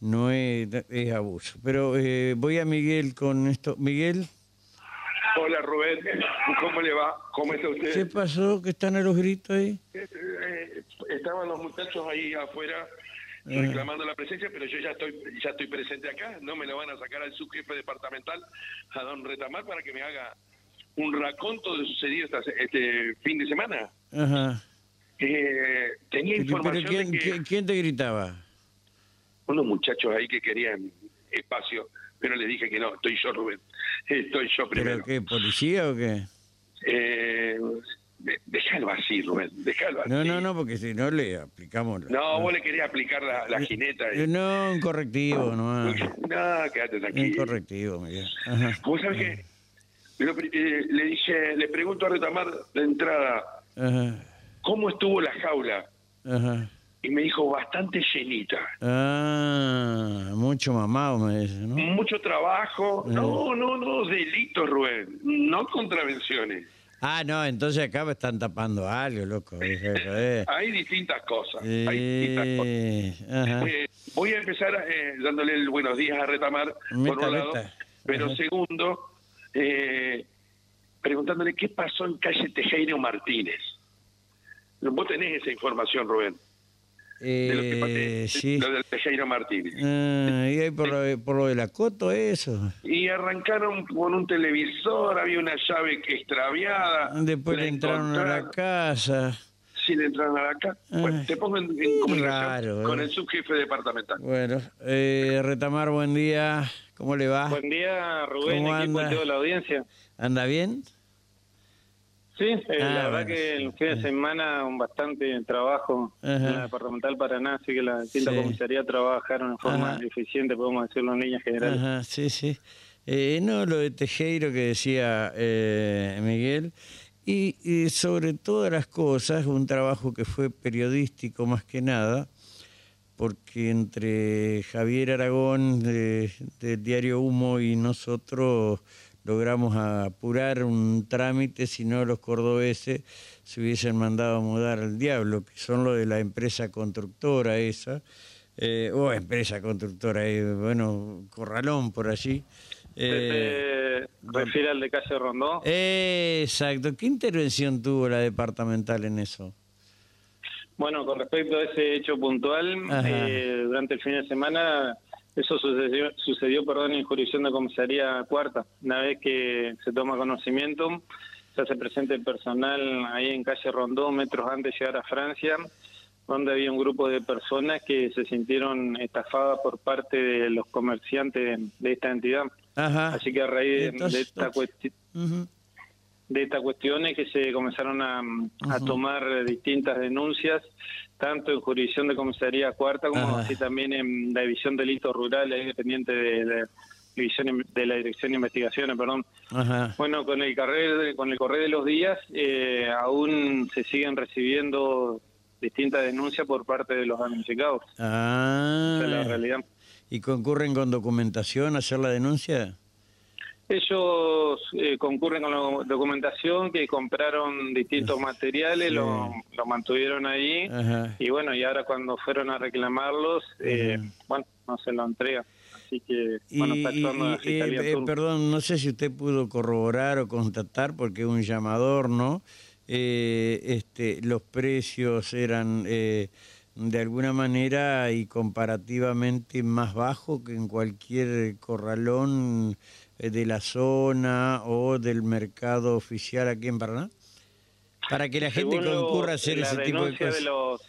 no es, es abuso. Pero eh, voy a Miguel con esto. Miguel, Hola Rubén, ¿cómo le va? ¿Cómo está usted? ¿qué pasó? ¿Que están a los gritos ahí? Eh, eh, estaban los muchachos ahí afuera Eh. reclamando la presencia, pero yo ya estoy ya estoy presente acá. No me lo van a sacar al subjefe departamental, a don Retamar, para que me haga un raconto de lo sucedido esta- este fin de semana. Ajá. Eh, tenía Pero, información ¿quién, de que quién te gritaba? Unos muchachos ahí que querían espacio, pero les dije que no, estoy yo, Rubén. Estoy yo primero. ¿Pero qué, policía o qué? Eh, déjalo así, Rubén, déjalo así. No, no, no, porque si no le aplicamos... la- No, vos le querías aplicar la, la jineta. Eh, No, un correctivo, no. No, quédate Un tranquilo. correctivo, Miguel. Ajá. Vos sabés que eh, le dije, le pregunto a Retamar de entrada, Ajá. ¿cómo estuvo la jaula? Ajá. Y me dijo, bastante llenita. Ah, mucho mamado me dice, ¿no? Mucho trabajo. Eh. No, no, no, delitos, Rubén. No contravenciones. Ah, no, entonces acá me están tapando algo, loco. Eh. Hay distintas cosas. Hay distintas cosas. Eh, voy a empezar dándole el buenos días a Retamar, Meta, por un lado, meta. pero Ajá. segundo, preguntándole qué pasó en calle Tejero Martínez. Vos tenés esa información, Rubén, de lo que Eh, sí. lo del Tejero Martínez. Ah, y ahí por lo, de- por lo de la coto, eso. Y arrancaron con un televisor, había una llave que extraviada. Después le entraron a la casa. Sí, le entraron a la casa. Bueno, te pongo en, en comunicación raro, con eh. el subjefe departamental. Bueno, eh, Retamar, buen día. ¿Cómo le va? Buen día, Rubén, ¿Cómo equipo anda? de toda la audiencia. ¿Anda bien? Sí, eh, Ah, la verdad bueno, que el fin de semana un bastante trabajo Ajá. en la departamental Paraná, así que la quinta Sí. comisaría trabajaron en forma Ajá. eficiente, podemos decirlo en líneas generales. Ajá, sí, sí. Eh, no, lo de Tejero que decía eh, Miguel. Y, y sobre todas las cosas, un trabajo que fue periodístico más que nada, porque entre Javier Aragón de- del diario Humo y nosotros logramos apurar un trámite, si no los cordobeses se hubiesen mandado a mudar al diablo, que son lo de la empresa constructora esa, eh, o empresa constructora, eh, bueno, Corralón por allí. Eh, Se refiere al de calle Rondó. exacto. ¿Qué intervención tuvo la departamental en eso? Bueno, con respecto a ese hecho puntual, eh, durante el fin de semana, eso sucedió, sucedió perdón, en jurisdicción de comisaría cuarta. Una vez que se toma conocimiento, se hace presente el personal ahí en calle Rondó, metros antes de llegar a Francia, donde había un grupo de personas que se sintieron estafadas por parte de los comerciantes de esta entidad. Ajá. Así que a raíz de- Entonces, de esta cuestión Ujú. de esta cuestión es que se comenzaron a, tomar distintas denuncias, tanto en jurisdicción de comisaría cuarta como Ajá. así también en la división de delitos rurales, dependiente de división de la dirección de investigaciones, perdón. Ajá. Bueno, con el correr con el correr de los días eh, aún se siguen recibiendo distintas denuncias por parte de los damnificados. Ah. Esa es la realidad. ¿Y concurren con documentación a hacer la denuncia? Ellos eh, concurren con la documentación que compraron distintos materiales, Sí. lo, lo mantuvieron ahí Ajá. y bueno, y ahora cuando fueron a reclamarlos, eh, bueno, no se lo entrega. Así que, Y, bueno, está actuando la y- Fiscalía eh, eh, perdón, no sé si usted pudo corroborar o constatar, porque es un llamador, ¿no? Eh, este, los precios eran eh, de alguna manera y comparativamente más bajos que en cualquier corralón eh, de la zona o del mercado oficial aquí en Paraná. Para que la gente Según concurra a hacer ese tipo de cosas. los,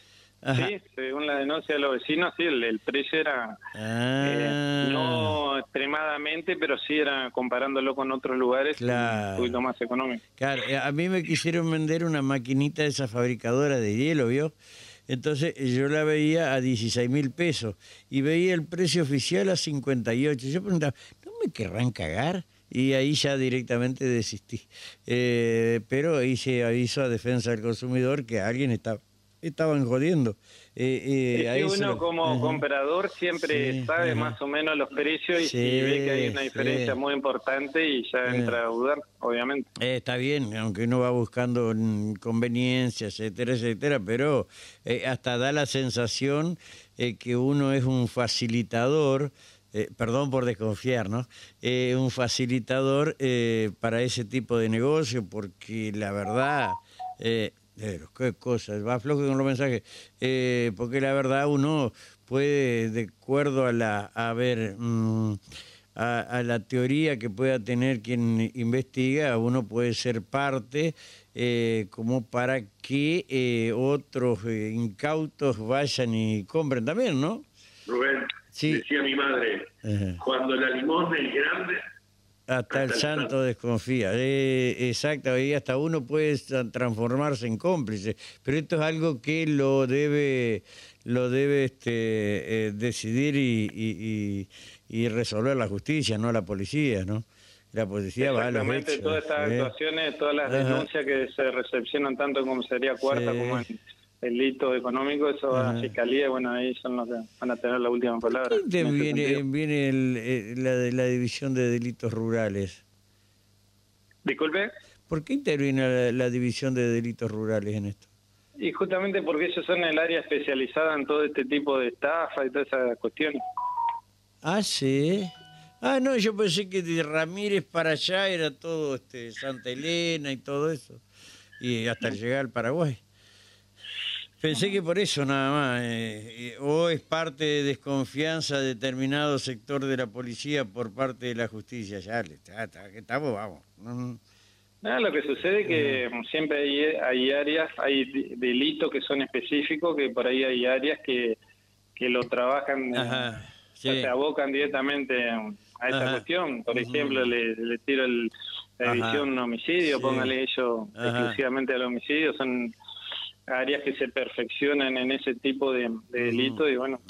Ajá. sí, según la denuncia de los vecinos, sí, el, el precio era Ah. eh, no extremadamente, pero sí era comparándolo con otros lugares Claro. un poquito más económico. Claro, eh, a mí me quisieron vender una maquinita de esa fabricadora de hielo, ¿vio? Entonces eh, yo la veía a 16 mil pesos y veía el precio oficial a 58. Yo preguntaba, ¿no me querrán cagar? Y ahí ya directamente desistí. Eh, pero hice aviso a defensa del consumidor que alguien estaba, estaban jodiendo. Eh, eh, uno lo- como Ajá. comprador siempre Sí, sabe ajá. más o menos los precios y Sí, si ve que hay una sí. diferencia muy importante y ya Sí. entra a dudar, obviamente. Eh, está bien, aunque uno va buscando conveniencias, etcétera, etcétera, pero eh, hasta da la sensación eh, que uno es un facilitador, eh, perdón por desconfiar, ¿no? Eh, un facilitador para ese tipo de negocio, porque la verdad, qué cosas, va flojo con los mensajes, porque la verdad uno puede, de acuerdo a la, a ver, mm, a, la teoría que pueda tener quien investiga, uno puede ser parte eh, como para que eh, otros eh, incautos vayan y compren también, ¿no? Rubén, decía mi madre, cuando la limosna es grande... Hasta, el santo desconfía. exacto, y hasta uno puede transformarse en cómplice, pero esto es algo que lo debe lo debe este, decidir y y resolver la justicia, no la policía, ¿no? La policía va a los hechos. todas estas ¿eh? actuaciones, todas las denuncias que se recepcionan tanto en comisaría cuarta como en delito económico, eso va a la fiscalía, bueno, ahí son los que van a tener la última palabra. viene, viene eh, la, de la división de delitos rurales? Disculpe. ¿Por qué interviene la, división de delitos rurales en esto? Y justamente porque ellos son el área especializada en todo este tipo de estafa y todas esas cuestiones. Ah, sí. Ah, no, yo pensé que de Ramírez para allá era todo este Santa Elena y todo eso. Y hasta llegar al Paraguay. Pensé que por eso nada más. Eh, o es parte de desconfianza de determinado sector de la policía por parte de la justicia. Ya, está, estamos, vamos. No, lo que sucede es que siempre hay, hay áreas, hay delitos que son específicos, que por ahí hay áreas que, que lo trabajan. Ajá se abocan directamente a esa cuestión. Por ejemplo, le, tiro el, la edición homicidio, póngale ello exclusivamente al homicidio, son áreas que se perfeccionan en ese tipo de, delito y bueno,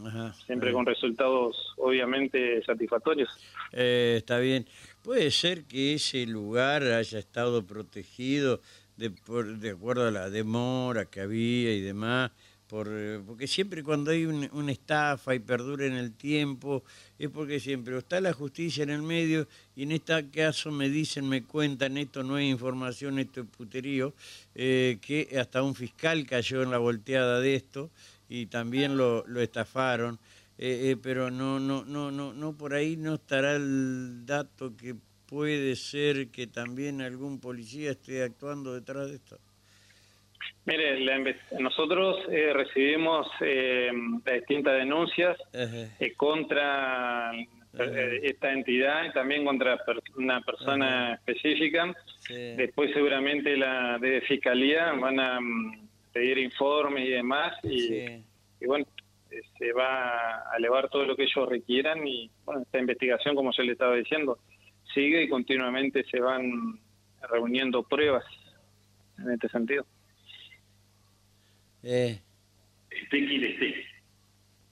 siempre con resultados obviamente satisfactorios. Eh, está bien. Puede ser que ese lugar haya estado protegido de, de acuerdo a la demora que había y demás eh, porque siempre cuando hay una estafa y perdura en el tiempo, es porque siempre está la justicia en el medio y en este caso me dicen, me cuentan, esto no es información, esto es puterío, eh, que hasta un fiscal cayó en la volteada de esto y también lo, estafaron, eh, pero no, no, no, no, no, por ahí no estará el dato que puede ser que también algún policía esté actuando detrás de esto. Mire, nosotros eh, recibimos eh, distintas denuncias eh, contra eh, esta entidad y también contra una persona específica. Después seguramente la de Fiscalía van a mm, pedir informes y demás y, bueno, se va a elevar todo lo que ellos requieran y bueno, esta investigación, como yo le estaba diciendo, sigue y continuamente se van reuniendo pruebas en este sentido. Eh. Esté quien esté.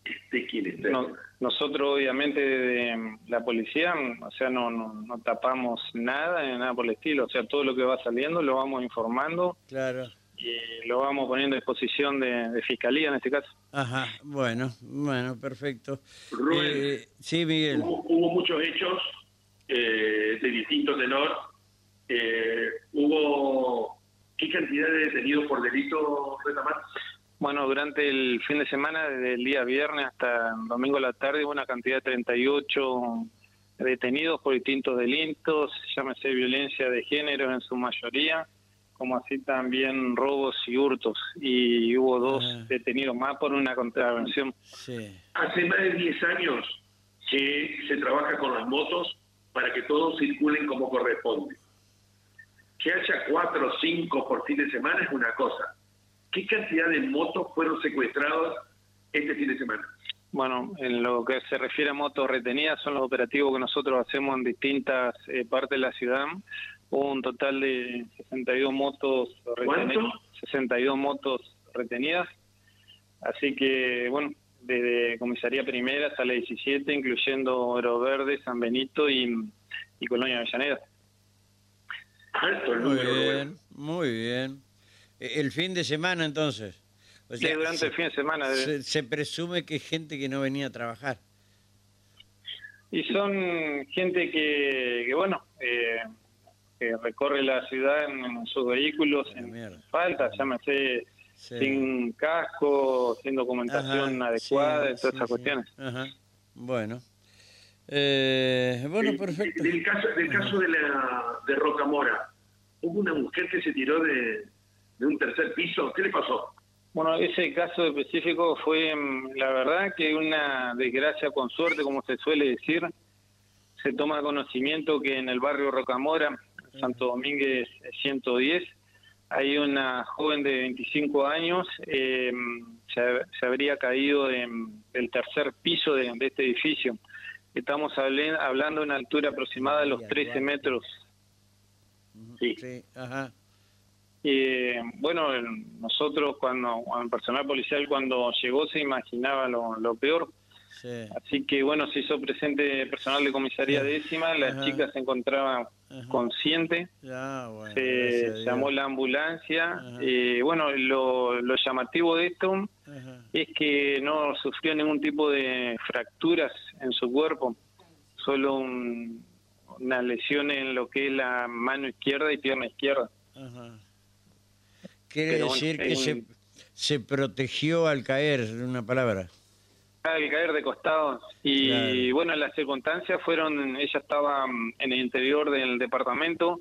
Esté quien esté. nosotros, obviamente, de la policía, o sea, no, no, tapamos nada, nada por el estilo. O sea, todo lo que va saliendo lo vamos informando. Claro. Y lo vamos poniendo a disposición de, fiscalía en este caso. Ajá, bueno, bueno, perfecto. Eh, sí, Miguel. Hubo, muchos hechos eh, de distinto tenor. Eh, hubo ¿Qué cantidad de detenidos por delito, Retamar? Bueno, durante el fin de semana, desde el día viernes hasta el domingo a la tarde, hubo una cantidad de 38 detenidos por distintos delitos, llámese violencia de género en su mayoría, como así también robos y hurtos. Y hubo dos ah. detenidos más por una contravención. Hace más de 10 años que se trabaja con las motos para que todos circulen como corresponde que haya cuatro o cinco por fin de semana es una cosa. ¿Qué cantidad de motos fueron secuestradas este fin de semana? Bueno, en lo que se refiere a motos retenidas, son los operativos que nosotros hacemos en distintas eh, partes de la ciudad. Hubo un total de 62 motos retenidas. 62 motos retenidas. Así que, bueno, desde Comisaría Primera hasta la 17, incluyendo Oro Verde, San Benito y, y Colonia Avellaneda muy bien, muy bien. E, el fin de semana entonces. sí, durante el fin de semana. Se, presume que gente que no venía a trabajar. Y son gente que, que bueno, eh, que recorre la ciudad en, sus vehículos en falta, llámese sin casco, sin documentación adecuada, todas esas cuestiones. Bueno. Eh, bueno, perfecto. Del caso, del caso de, la, de Rocamora, hubo una mujer que se tiró de, de un tercer piso. ¿Qué le pasó? Bueno, ese caso específico fue, mm, la verdad, que una desgracia con suerte, como se suele decir. Se toma conocimiento que en el barrio Rocamora, Santo Domínguez 110, hay una joven de 25 años, eh, se, habría caído del tercer piso de, este edificio. Estamos hablando de una altura aproximada de los 13 metros. Sí, sí ajá. Y bueno, nosotros cuando, el personal policial cuando llegó se imaginaba lo, peor. Así que bueno, se hizo presente personal de comisaría décima, la chica se consciente, se llamó la ambulancia. y bueno, lo, llamativo de esto es que no sufrió ningún tipo de fracturas en su cuerpo, solo una lesión en lo que es la mano izquierda y pierna izquierda. Quiere decir que se, se protegió al caer, en una palabra. Al caer de costado. Y bueno, las circunstancias fueron, ella estaba mm, en el interior del departamento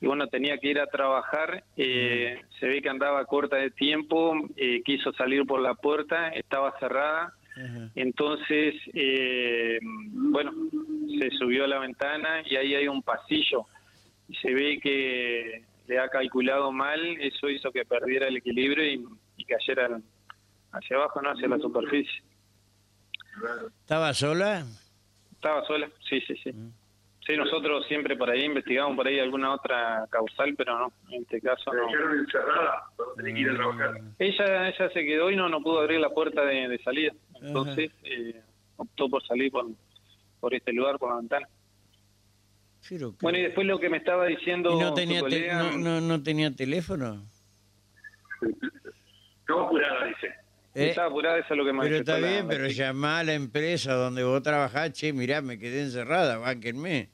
y bueno, tenía que ir a trabajar. Eh, se ve que andaba corta de tiempo, eh, quiso salir por la puerta, estaba cerrada. Entonces, eh, bueno, se subió a la ventana y ahí hay un pasillo. Y se ve que le ha calculado mal, eso hizo que perdiera el equilibrio y, cayera hacia abajo, no hacia la superficie. ¿Estaba sola? Estaba sola, sí, sí, sí. Mm. Sí, nosotros siempre por ahí investigamos por ahí alguna otra causal, pero no, en este caso no. encerrada, que ir a trabajar. Mm. Ella, ella se quedó y no, no pudo abrir la puerta de, salida, entonces eh, optó por salir por, por este lugar, por la ventana. Bueno, y después lo que me estaba diciendo. no tenía, no, no, tenía teléfono? Estaba apurada, dice. ¿Eh? Estaba apurada, eso es lo que me Pero está bien, pero llamá a la empresa donde vos trabajás, che, mirá, me quedé encerrada, bánquenme.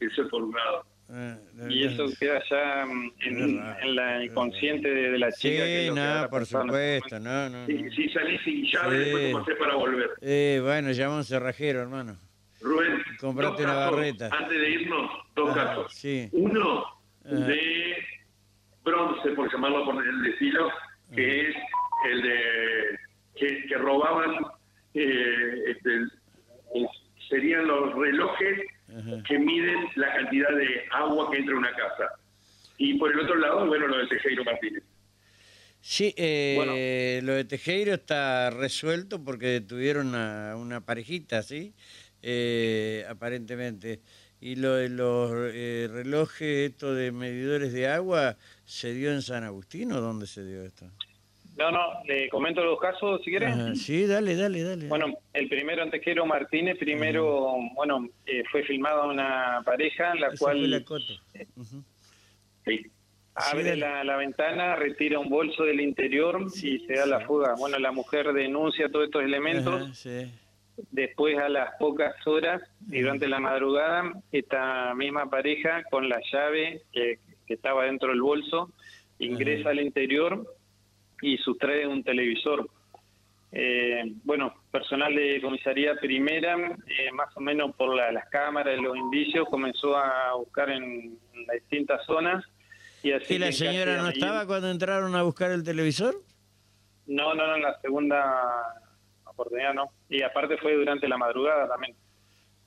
Eso es por un lado. Ah, y eso queda ya mm, en, la inconsciente de, la chica. Sí, no, por supuesto, no, no. Si, salís sin llave, después cómo hacer para volver. Eh, bueno, llama a un cerrajero, hermano. Rubén, comprate una barreta. Antes de irnos, dos casos. Uno de bronce, por llamarlo por el estilo, que es el de que, robaban, eh, este, serían los relojes que miden la cantidad de agua que entra en una casa. Y por el otro lado, bueno, lo de Tejero Martínez. Sí, eh, lo de Tejero está resuelto porque detuvieron a una parejita, ¿sí? Eh, aparentemente. Y lo de los eh, relojes, esto de medidores de agua, ¿se dio en San Agustín o dónde se dio esto? No, no, le comento los casos si quieres. sí, dale, dale, dale. Bueno, el primero en Tejero Martínez, primero, bueno, eh, fue filmada una pareja, la cual... Abre la, la, ventana, retira un bolso del interior y se da la fuga. Bueno, la mujer denuncia todos estos elementos. Después, a las pocas horas y durante la madrugada, esta misma pareja con la llave que, estaba dentro del bolso ingresa al interior y sustrae un televisor. Eh, bueno, personal de comisaría primera, eh, más o menos por las cámaras, y los indicios, comenzó a buscar en, las distintas zonas. ¿Y, así ¿Y la señora no estaba cuando entraron a buscar el televisor? No, no, no, en la segunda oportunidad no. Y aparte fue durante la madrugada también.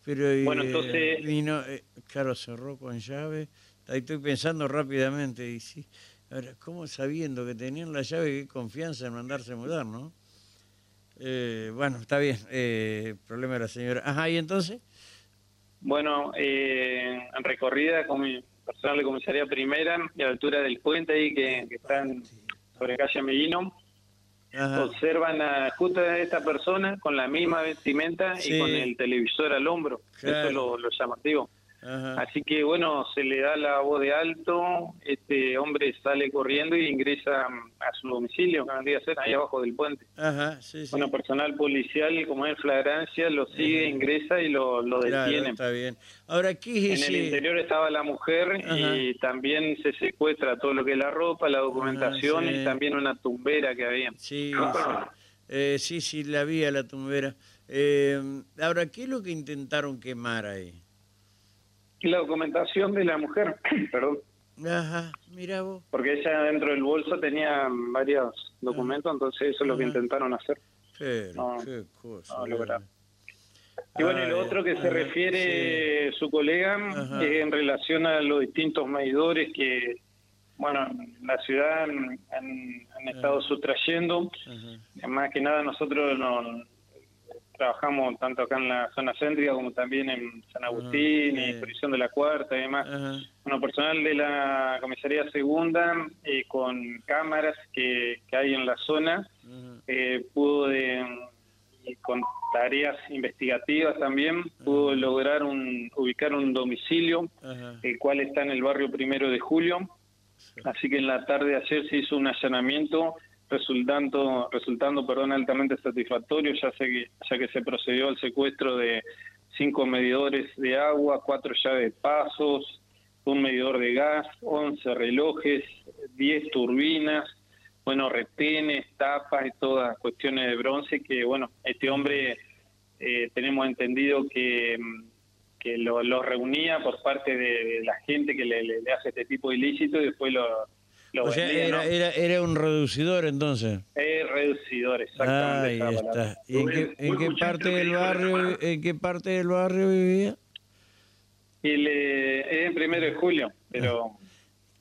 Pero y, bueno, entonces... Vino, eh, claro, cerró con llave. Ahí estoy pensando rápidamente. Y sí, ahora, ¿cómo sabiendo que tenían la llave, qué confianza en mandarse a mudar, no? Eh, bueno, está bien. Eh, problema de la señora. Ajá, ¿y entonces? Bueno, eh, en recorrida con mi personal de comisaría primera, a la altura del puente ahí que, que está sobre calle Observan a justo a esta persona con la misma vestimenta y con el televisor al hombro. Eso es lo, llamativo. Así que bueno, se le da la voz de alto, este hombre sale corriendo y ingresa a su domicilio, que vendría a ser ahí abajo del puente. Ajá, sí, sí. Bueno, personal policial, como es flagrancia, lo sigue, ingresa y lo, lo detiene. está bien. Ahora, ¿qué es En el interior estaba la mujer y también se secuestra todo lo que es la ropa, la documentación y también una tumbera que había. Sí, eh, sí, sí, la vi a la tumbera. Eh, ahora, ¿qué es lo que intentaron quemar ahí? La documentación de la mujer, perdón. Ajá, mira vos. Porque ella dentro del bolso tenía varios documentos, entonces eso es lo que intentaron hacer. Pero, qué cosa. y bueno, lo otro que se refiere su colega es en relación a los distintos medidores que, bueno, la ciudad han, estado sustrayendo. Más que nada nosotros no trabajamos tanto acá en la zona céntrica como también en San Agustín y Prisión de la Cuarta y demás. Bueno, personal de la comisaría segunda eh, con cámaras que, hay en la zona eh, pudo de, con tareas investigativas también pudo lograr un, ubicar un domicilio el cual está en el barrio Primero de Julio. Así que en la tarde de ayer se hizo un allanamiento resultando, resultando perdón, altamente satisfactorio, ya, que, ya que se procedió al secuestro de cinco medidores de agua, cuatro llaves de pasos, un medidor de gas, 11 relojes, 10 turbinas, bueno, retenes, tapas y todas cuestiones de bronce que, bueno, este hombre eh, tenemos entendido que, que lo, reunía por parte de, la gente que le, le, hace este tipo de ilícito y después lo o sea, era, era, era, un reducidor entonces. Es reducidor, exactamente. Ahí está. ¿Y en qué, en qué parte del barrio, en qué parte del barrio vivía? Y le, es en primero de julio, pero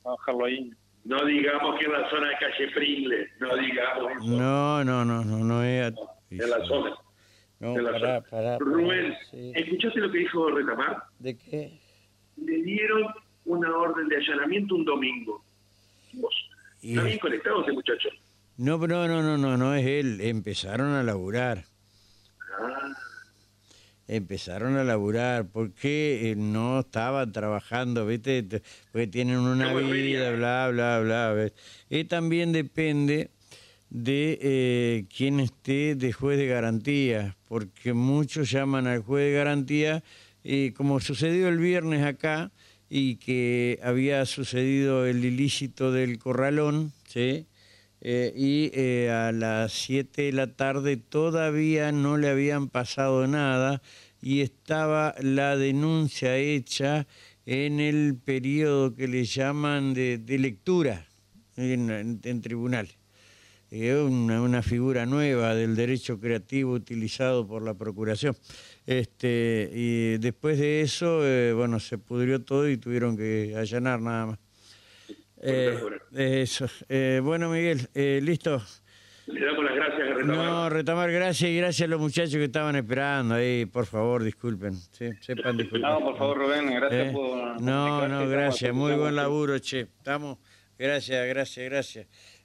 vamos a dejarlo ahí. No digamos que en la zona de calle Pringle, no digamos eso. No, no, no, no, no es. En la zona. No, pará, pará, Rubén, ¿escuchaste lo que dijo Retamar? ¿De qué? Le dieron una orden de allanamiento un domingo ¿Está bien conectado ese muchacho? No, no, no, no, no, no es él. Empezaron a laburar. Ah. Empezaron a laburar porque eh, no estaban trabajando, ¿viste? Porque tienen una vida, bla, bla, bla. Y también depende de eh, quién esté de juez de garantía, porque muchos llaman al juez de garantía, y como sucedió el viernes acá, y que había sucedido el ilícito del corralón, ¿sí? Eh, y eh, a las 7 de la tarde todavía no le habían pasado nada y estaba la denuncia hecha en el periodo que le llaman de, lectura en, en, tribunal. Es una, una figura nueva del derecho creativo utilizado por la Procuración. Este, y después de eso, eh, bueno, se pudrió todo y tuvieron que allanar nada más. Eh, eso. Eh, bueno, Miguel, listo. Le damos las gracias a Retamar. No, Retamar, gracias y gracias a los muchachos que estaban esperando ahí. Por favor, disculpen. Sí, sepan disculpen. No, por favor, Rubén, gracias por. No, no, gracias. Muy buen laburo, che. Estamos. Gracias, gracias, gracias.